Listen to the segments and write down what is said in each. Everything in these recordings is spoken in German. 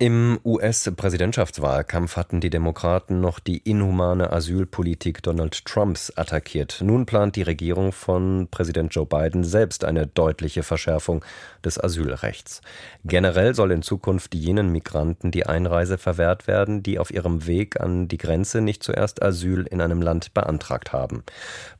Im US-Präsidentschaftswahlkampf hatten die Demokraten noch die inhumane Asylpolitik Donald Trumps attackiert. Nun plant die Regierung von Präsident Joe Biden selbst eine deutliche Verschärfung des Asylrechts. Generell soll in Zukunft jenen Migranten die Einreise verwehrt werden, die auf ihrem Weg an die Grenze nicht zuerst Asyl in einem Land beantragt haben.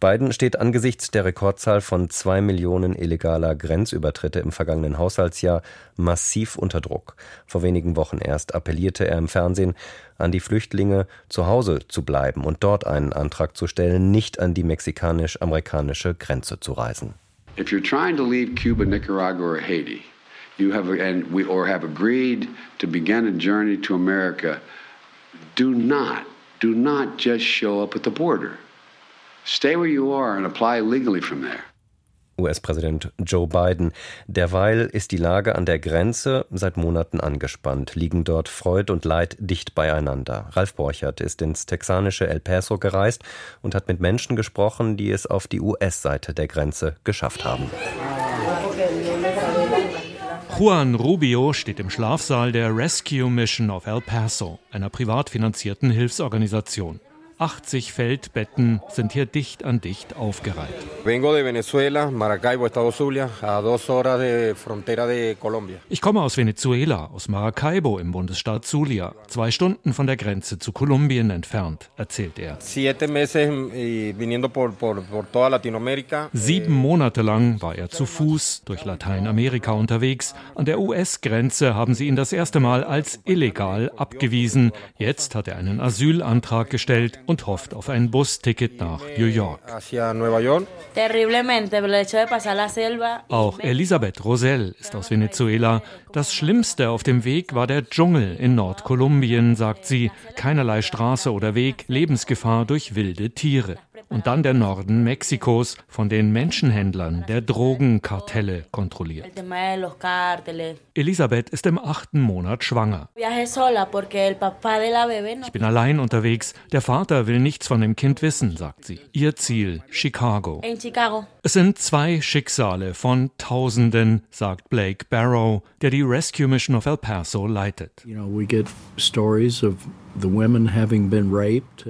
Biden steht angesichts der Rekordzahl von zwei Millionen illegaler Grenzübertritte im vergangenen Haushaltsjahr massiv unter Druck. Vor wenigen Wochen Wochen erst appellierte er im Fernsehen an die Flüchtlinge, zu Hause zu bleiben und dort einen Antrag zu stellen, nicht an die mexikanisch-amerikanische Grenze zu reisen. If you're trying to leave Cuba, Nicaragua or Haiti, you have and we or have agreed to begin a journey to America, do not do not just show up at the border. Stay where you are and apply legally from there. US-Präsident Joe Biden. Derweil ist die Lage an der Grenze seit Monaten angespannt, liegen dort Freud und Leid dicht beieinander. Ralf Borchert ist ins texanische El Paso gereist und hat mit Menschen gesprochen, die es auf die US-Seite der Grenze geschafft haben. Juan Rubio steht im Schlafsaal der Rescue Mission of El Paso, einer privat finanzierten Hilfsorganisation. 80 Feldbetten sind hier dicht an dicht aufgereiht. Ich komme aus Venezuela, aus Maracaibo im Bundesstaat Zulia, zwei Stunden von der Grenze zu Kolumbien entfernt, erzählt er. Sieben Monate lang war er zu Fuß durch Lateinamerika unterwegs. An der US-Grenze haben sie ihn das erste Mal als illegal abgewiesen. Jetzt hat er einen Asylantrag gestellt und hofft auf ein Busticket nach New York. Auch Elisabeth Rosell ist aus Venezuela. Das Schlimmste auf dem Weg war der Dschungel in Nordkolumbien, sagt sie. Keinerlei Straße oder Weg, Lebensgefahr durch wilde Tiere und dann der Norden Mexikos von den Menschenhändlern der Drogenkartelle kontrolliert. Elisabeth ist im achten Monat schwanger. Ich bin allein unterwegs. Der Vater will nichts von dem Kind wissen, sagt sie. Ihr Ziel, Chicago. Es sind zwei Schicksale von Tausenden, sagt Blake Barrow, der die Rescue Mission of El Paso leitet.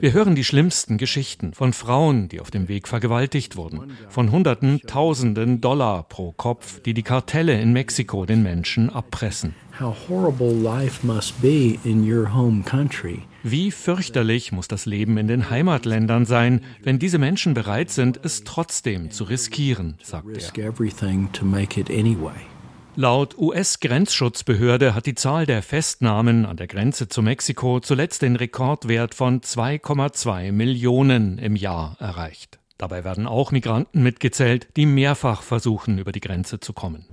Wir hören die schlimmsten Geschichten von Frauen, die auf dem Weg vergewaltigt wurden, von Hunderten, Tausenden Dollar pro Kopf, die die Kartelle in Mexiko den Menschen abpressen. Wie fürchterlich muss das Leben in den Heimatländern sein, wenn diese Menschen bereit sind, es trotzdem zu riskieren, sagt er. Laut US-Grenzschutzbehörde hat die Zahl der Festnahmen an der Grenze zu Mexiko zuletzt den Rekordwert von 2,2 Millionen im Jahr erreicht. Dabei werden auch Migranten mitgezählt, die mehrfach versuchen, über die Grenze zu kommen.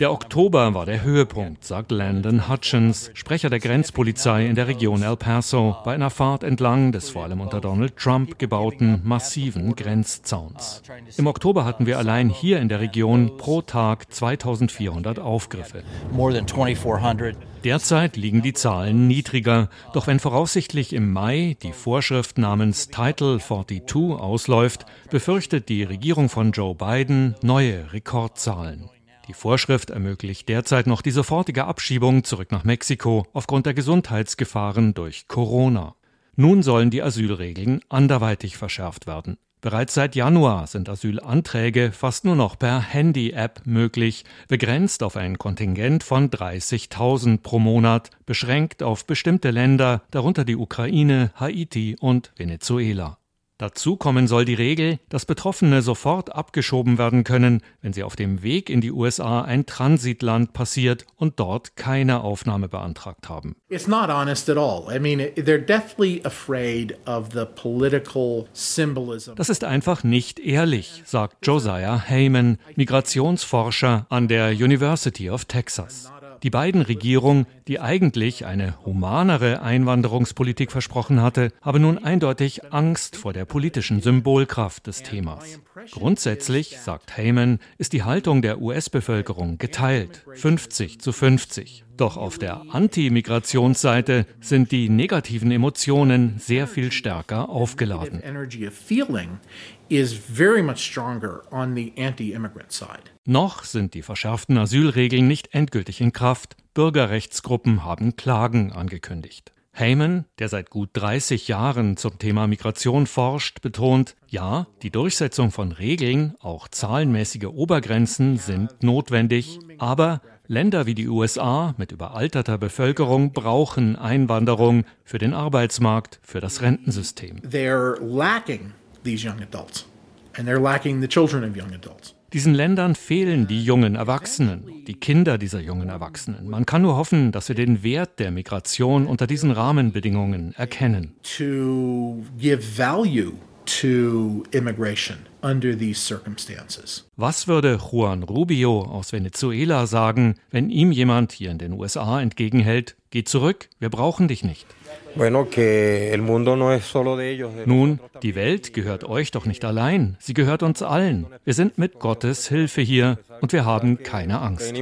Der Oktober war der Höhepunkt, sagt Landon Hutchins, Sprecher der Grenzpolizei in der Region El Paso, bei einer Fahrt entlang des vor allem unter Donald Trump gebauten massiven Grenzzauns. Im Oktober hatten wir allein hier in der Region pro Tag 2400 Aufgriffe. Derzeit liegen die Zahlen niedriger, doch wenn voraussichtlich im Mai die Vorschrift namens Title 42 ausläuft, befürchtet die Regierung von Joe Biden neue Rekordzahlen. Die Vorschrift ermöglicht derzeit noch die sofortige Abschiebung zurück nach Mexiko aufgrund der Gesundheitsgefahren durch Corona. Nun sollen die Asylregeln anderweitig verschärft werden. Bereits seit Januar sind Asylanträge fast nur noch per Handy-App möglich, begrenzt auf ein Kontingent von 30.000 pro Monat, beschränkt auf bestimmte Länder, darunter die Ukraine, Haiti und Venezuela. Dazu kommen soll die Regel, dass Betroffene sofort abgeschoben werden können, wenn sie auf dem Weg in die USA ein Transitland passiert und dort keine Aufnahme beantragt haben. It's not honest at all. I mean, they're deathly afraid of the political symbolism. Das ist einfach nicht ehrlich, sagt Josiah Heyman, Migrationsforscher an der University of Texas. Die beiden Regierungen, die eigentlich eine humanere Einwanderungspolitik versprochen hatte, haben nun eindeutig Angst vor der politischen Symbolkraft des Themas. Grundsätzlich, sagt Heyman, ist die Haltung der US-Bevölkerung geteilt, 50 zu 50. Doch auf der Anti-Migrationsseite sind die negativen Emotionen sehr viel stärker aufgeladen. Noch sind die verschärften Asylregeln nicht endgültig in Kraft. Bürgerrechtsgruppen haben Klagen angekündigt. Heyman, der seit gut 30 Jahren zum Thema Migration forscht, betont, ja, die Durchsetzung von Regeln, auch zahlenmäßige Obergrenzen sind notwendig, aber Länder wie die USA mit überalterter Bevölkerung brauchen Einwanderung für den Arbeitsmarkt, für das Rentensystem. Diesen Ländern fehlen die jungen Erwachsenen, die Kinder dieser jungen Erwachsenen. Man kann nur hoffen, dass wir den Wert der Migration unter diesen Rahmenbedingungen erkennen. To give value to immigration under these circumstances. Was würde Juan Rubio aus Venezuela sagen, wenn ihm jemand hier in den USA entgegenhält, geh zurück, wir brauchen dich nicht? Nun, die Welt gehört euch doch nicht allein, sie gehört uns allen. Wir sind mit Gottes Hilfe hier und wir haben keine Angst.